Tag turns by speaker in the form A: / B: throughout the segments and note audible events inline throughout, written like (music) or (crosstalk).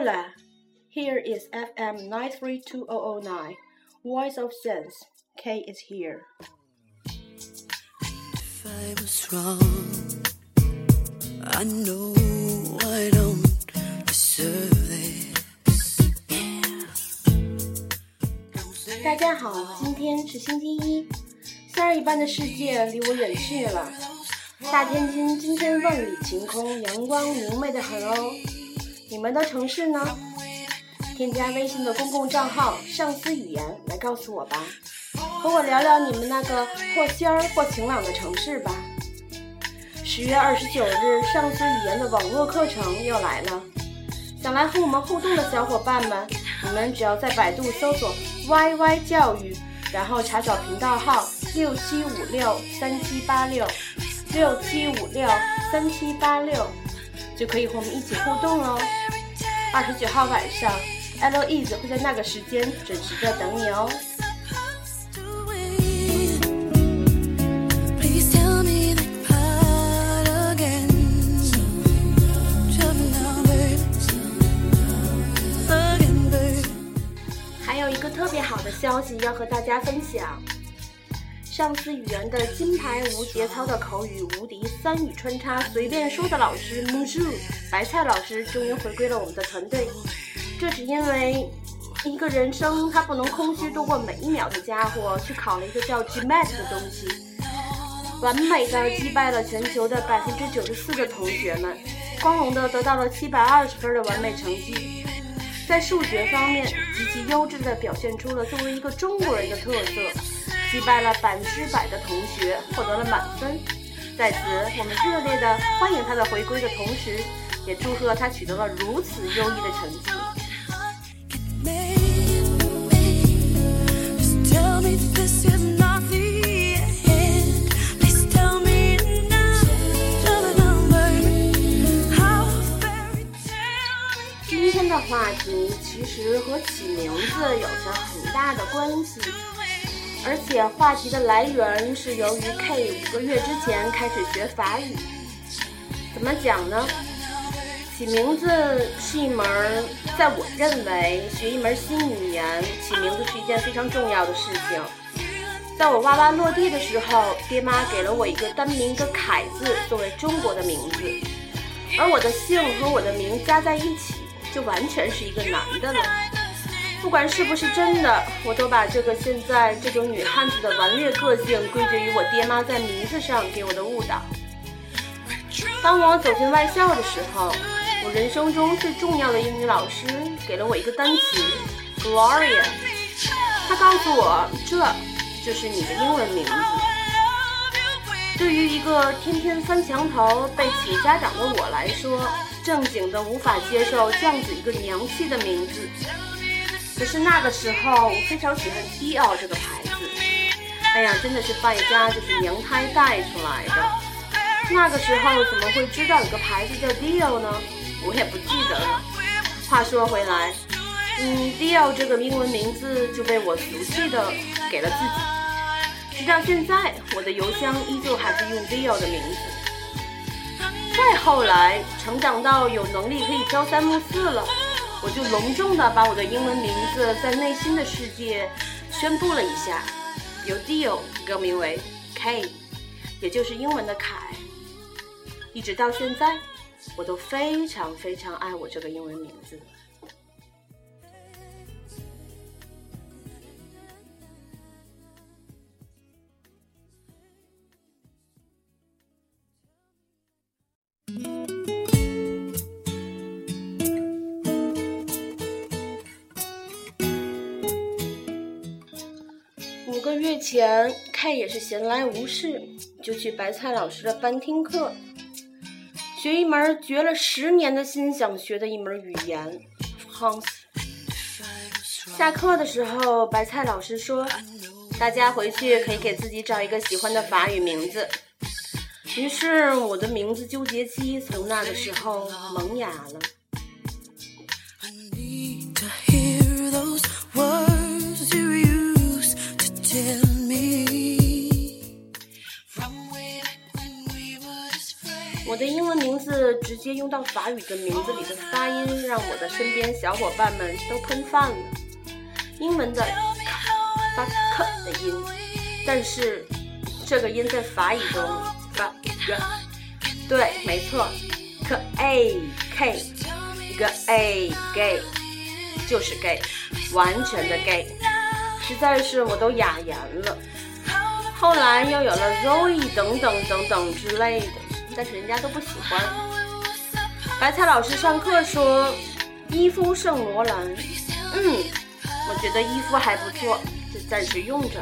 A: Hola, here is FM 932009, Voice of Sense. K is here.
B: If I was wrong, I know I don't deserve this.
A: 大家好，今天是星期一，夏日一般的世界离我远去了。大天津今天万里晴空，阳光明媚的很哦。 你们的城市呢？添加微信的公共账号“上思语言”来告诉我吧，和我聊聊你们那个或仙儿或晴朗的城市吧。十月二十九日，上思语言的网络课程又来了。想来和我们互动的小伙伴们，你们只要在百度搜索 “YY 教育”，然后查找频道号六七五六三七八六六七五六三七八六，就可以和我们一起互动哦。二十九号晚上，Eloise 会在那个时间准时在等你哦。还有一个特别好的消息要和大家分享。上次语言的金牌无节操的口语无敌三语穿插随便说的老师 m u s h u 白菜老师终于回归了我们的团队。这是因为一个人生他不能空虚度过每一秒的家伙去考了一个叫 GMAT 的东西，完美的击败了全球的百分之九十四的同学们，光荣的得到了七百二十分的完美成绩。在数学方面极其优质的表现出了作为一个中国人的特色，击败了百分之百的同学，获得了满分。在此，我们热烈的欢迎他的回归的同时，也祝贺他取得了如此优异的成绩。今天的话题其实和起名字有着很大的关系，而且话题的来源是由于 K 五个月之前开始学法语。怎么讲呢？起名字是一门，在我认为学一门新语言，起名字是一件非常重要的事情。在我娃娃落地的时候，爹妈给了我一个单名的凯字作为中国的名字，而我的姓和我的名加在一起，就完全是一个男的了。不管是不是真的，我都把这个现在这种女汉子的顽劣个性归结于我爹妈在名字上给我的误导。当我走进外校的时候，我人生中最重要的英语老师给了我一个单词 Gloria，他告诉我这就是你的英文名字。对于一个天天翻墙头、被请家长的我来说，正经的无法接受这样子一个娘气的名字。可是那个时候，我非常喜欢 Dior 这个牌子。哎呀，真的是败家就是娘胎带出来的。那个时候怎么会知道有个牌子叫 Dior 呢？我也不记得了。话说回来，嗯，Dior 这个英文名字就被我俗气的给了自己。直到现在，我的邮箱依旧还是用 Dior 的名字。再后来，成长到有能力可以朝三暮四了，我就隆重的把我的英文名字在内心的世界宣布了一下，由 Dio 更名为 K，也就是英文的凯。一直到现在，我都非常非常爱我这个英文名字。前，K 也是闲来无事，就去白菜老师的班听课，学一门绝了十年的心想学的一门语言 ——France。下课的时候，白菜老师说：“大家回去可以给自己找一个喜欢的法语名字。”于是，我的名字纠结期从那个时候萌芽了。的英文名字直接用到法语的名字里的发音，让我的身边小伙伴们都喷饭了。英文的发 k 的音，但是这个音在法语中发 g。对，没错，k a k 一个 a gay 就是 gay，完全的 gay，实在是我都哑言了。后来又有了 Zoe 等等等等之类的，但是人家都不喜欢。白菜老师上课说伊夫圣罗兰，嗯，我觉得伊夫还不错，就暂时用着。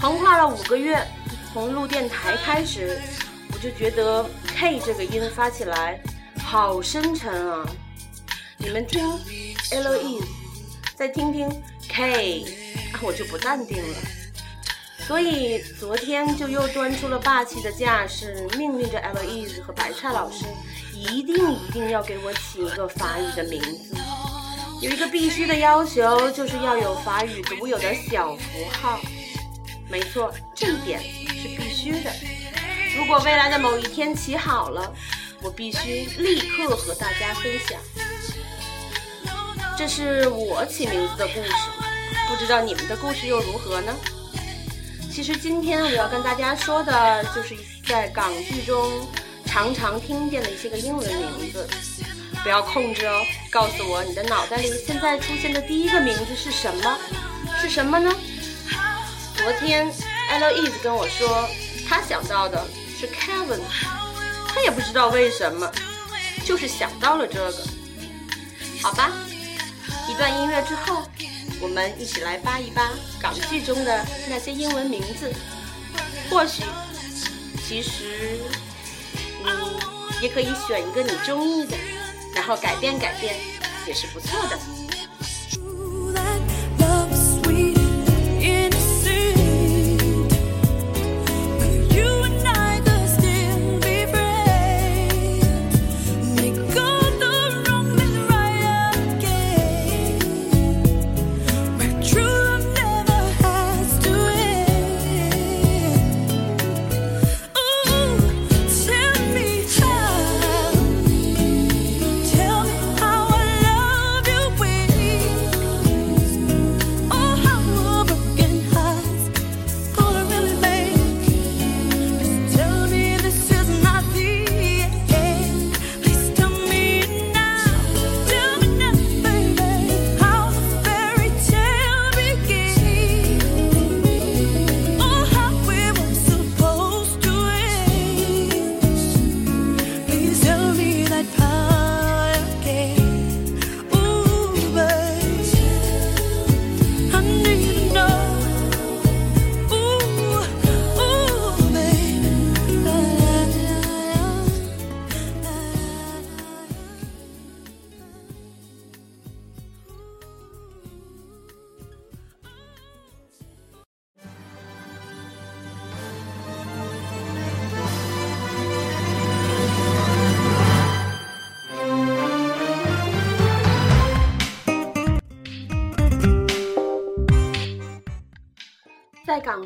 A: 横跨了五个月，从录电台开始，我就觉得 K 这个音发起来好深沉啊。你们听 L E，再听听 K，我就不淡定了。所以昨天就又端出了霸气的架势，命令着 L E 和白菜老师一定一定要给我起一个法语的名字。有一个必须的要求，就是要有法语独有的小符号。没错，这一点是必须的。如果未来的某一天起好了，我必须立刻和大家分享。这是我起名字的故事，不知道你们的故事又如何呢？其实今天我要跟大家说的，就是在港剧中常常听见的一些个英文名字。不要控制哦，告诉我你的脑袋里现在出现的第一个名字是什么？是什么呢？昨天 Eloise 跟我说，她想到的是 Kevin，她也不知道为什么，就是想到了这个。好吧，一段音乐之后，我们一起来扒一扒港剧中的那些英文名字。或许，其实，你也可以选一个你中意的，然后改变改变，也是不错的。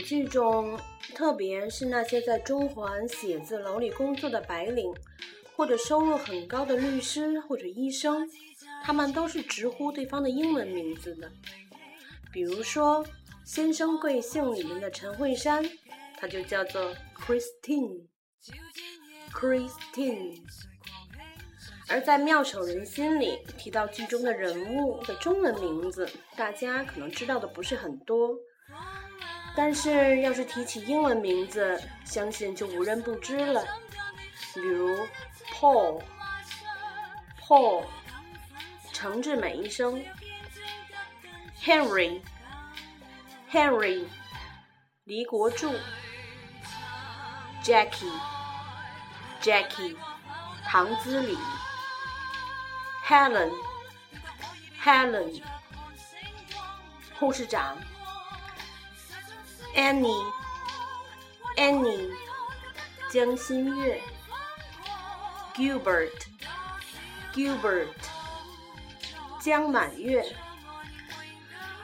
A: 剧中，特别是那些在中环写字楼里工作的白领，或者收入很高的律师或者医生，他们都是直呼对方的英文名字的。比如说，《先生贵姓》里面的陈慧珊，她就叫做 Christine。Christine。而在《妙手仁心》里提到剧中的人物的中文名字，大家可能知道的不是很多。但是要是提起英文名字，相信就无人不知了。比如 Paul，Paul，程志美医生；Henry，Henry，黎国柱；Jackie，Jackie，唐资礼；Helen，Helen，护士长。Annie, Annie，江心月；Gilbert, Gilbert，江满月。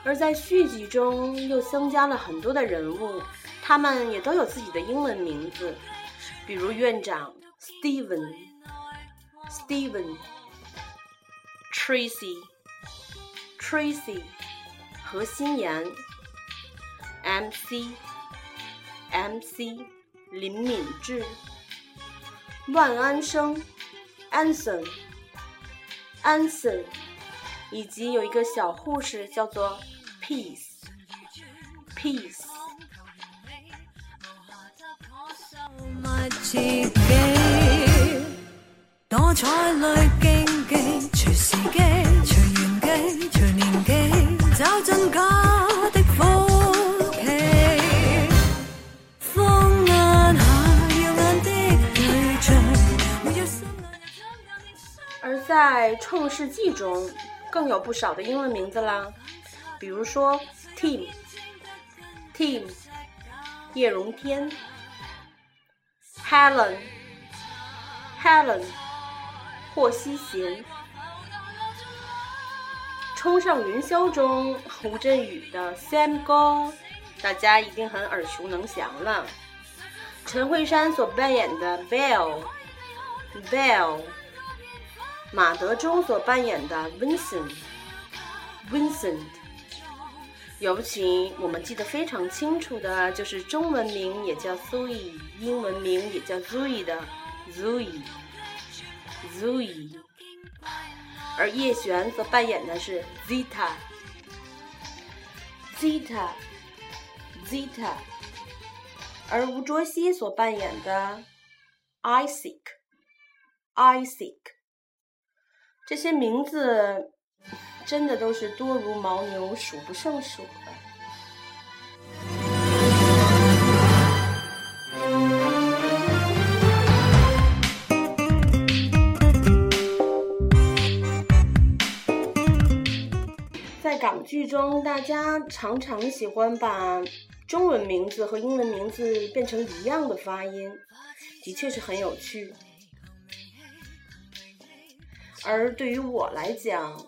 A: 而在续集中又增加了很多的人物，他们也都有自己的英文名字，比如院长 Steven，Steven、Tracy、Tracy 何心妍、MC、MC 林敏智、万安生、Anson、Anson，以及有一个小护士叫做 Peace、Peace。
B: 多彩里竞技，隨時機，隨緣機，隨年紀，找真假
A: 在《创世纪》中，更有不少的英文名字啦，比如说 Team、Team、叶荣添、Helen、Helen、霍希贤。冲上云霄中，吴镇宇的 Sam Go，，大家一定很耳熟能详了。陈慧珊所扮演的 Belle，Belle。马德钟所扮演的 Vincent，Vincent，尤其我们记得非常清楚的就是中文名也叫 Zoe，英文名也叫 Zoe 的 Zoe，Zoe，而叶璇则扮演的是 Zeta，Zeta，Zeta，而吴卓羲所扮演的 Isaac，Isaac。这些名字真的都是多如牦牛，数不胜数的。在港剧中，大家常常喜欢把中文名字和英文名字变成一样的发音，的确是很有趣。而对于我来讲，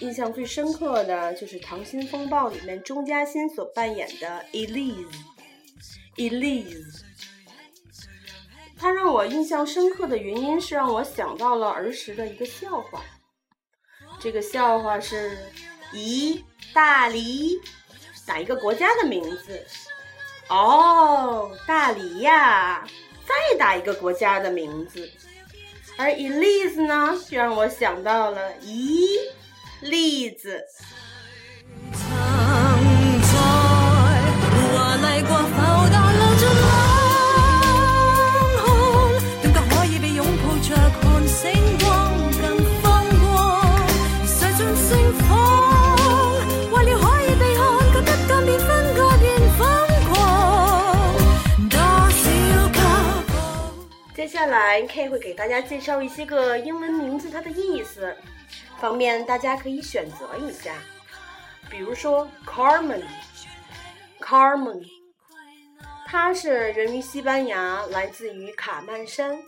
A: 印象最深刻的就是《溏心风暴》里面钟嘉欣所扮演的 Elise，Elise。她让我印象深刻的原因是让我想到了儿时的一个笑话。这个笑话是：咦大利哪一个国家的名字？哦，大梨呀！再打一个国家的名字。而 Elise 呢，就让我想到了咦，栗子。K 会给大家介绍一些个英文名字它的意思，方便大家可以选择一下。比如说 Carmen，Carmen，它是源于西班牙，来自于卡曼山。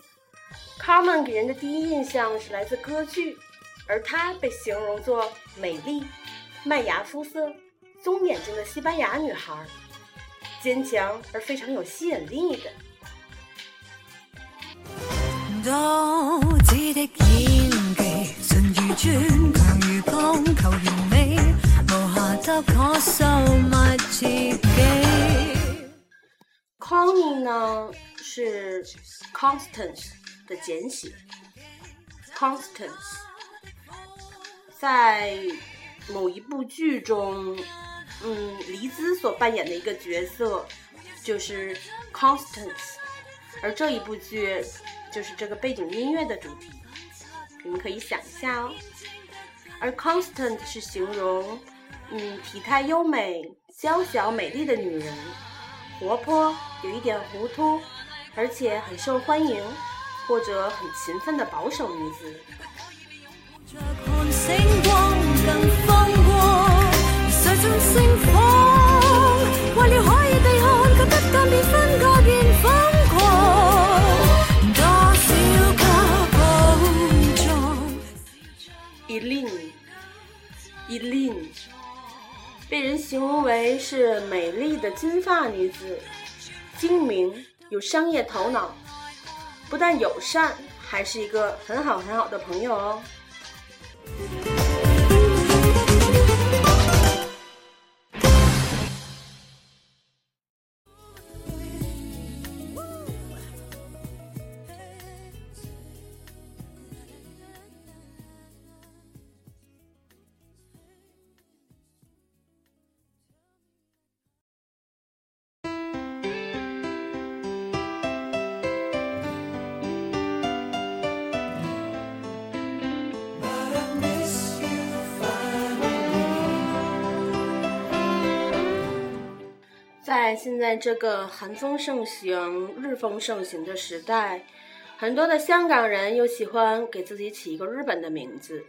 A: Carmen 给人的第一印象是来自歌剧，而她被形容作美丽、麦芽肤色、棕眼睛的西班牙女孩，坚强而非常有吸引力的。Connie 呢是 Constance 的简写，Constance 在某一部剧中，嗯，黎姿所扮演的一个角色就是 Constance，而这一部剧就是这个背景音乐的主题，你们可以想一下哦。而 Constant 是形容，嗯，体态优美、娇小美丽的女人。活泼，有一点糊涂，而且很受欢迎，或者很勤奋的保守女子。
B: 星光更風光，誰盡盛放，為了 Lin，被
A: 人形容为是美丽的金发女子，精明，有商业头脑，不但友善，还是一个很好很好的朋友哦。在现在这个寒风盛行、日风盛行的时代，很多的香港人又喜欢给自己起一个日本的名字，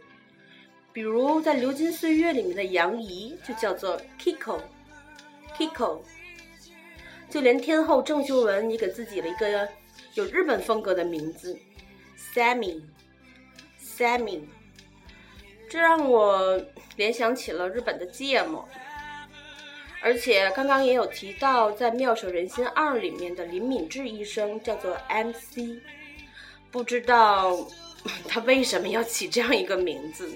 A: 比如在《流金岁月》里面的杨怡就叫做 Kiko，Kiko。就连天后郑秀文也给自己了一个有日本风格的名字，Sammy，Sammy。这让我联想起了日本的芥末。而且刚刚也有提到，在《妙手仁心二》里面的林敏智医生叫做 MC，不知道 (laughs) 他为什么要起这样一个名字？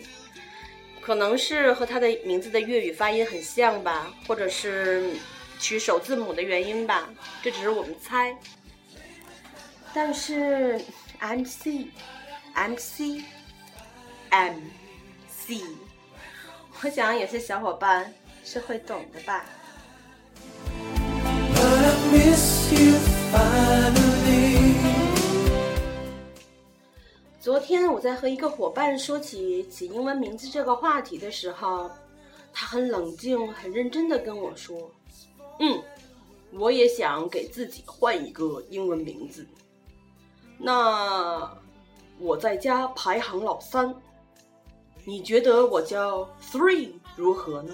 A: 可能是和他的名字的粤语发音很像吧，或者是取首字母的原因吧，这只是我们猜。但是 MC，MC，MC，我想有些小伙伴。是会懂的吧。昨天我在和一个伙伴说起起英文名字这个话题的时候，他很冷静、很认真的跟我说：“嗯，我也想给自己换一个英文名字。那我在家排行老三，你觉得我叫 Three 如何呢？”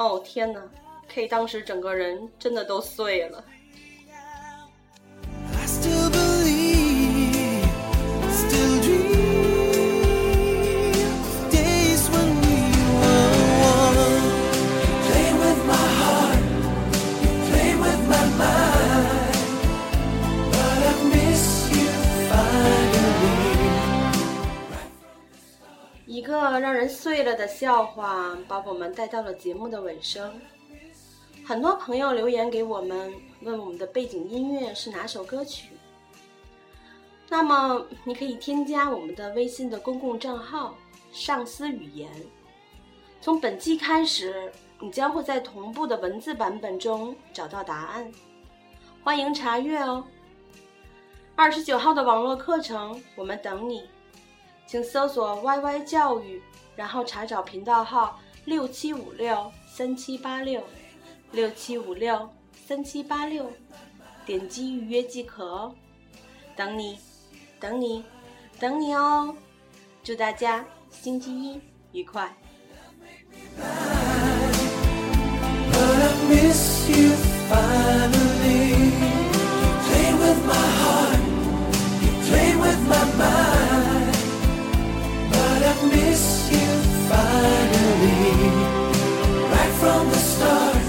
A: 哦天哪，K 当时整个人真的都碎了。一个让人碎了的笑话，把我们带到了节目的尾声。很多朋友留言给我们，问我们的背景音乐是哪首歌曲。那么，你可以添加我们的微信的公共账号“上思语言”。从本期开始，你将会在同步的文字版本中找到答案。欢迎查阅哦。二十九号的网络课程，我们等你。请搜索 “YY 教育”，然后查找频道号六七五六三七八六六七五六三七八六，点击预约即可哦。等你，等你，等你哦！祝大家星期一愉快。But I miss you finally. miss you finally, right from the start.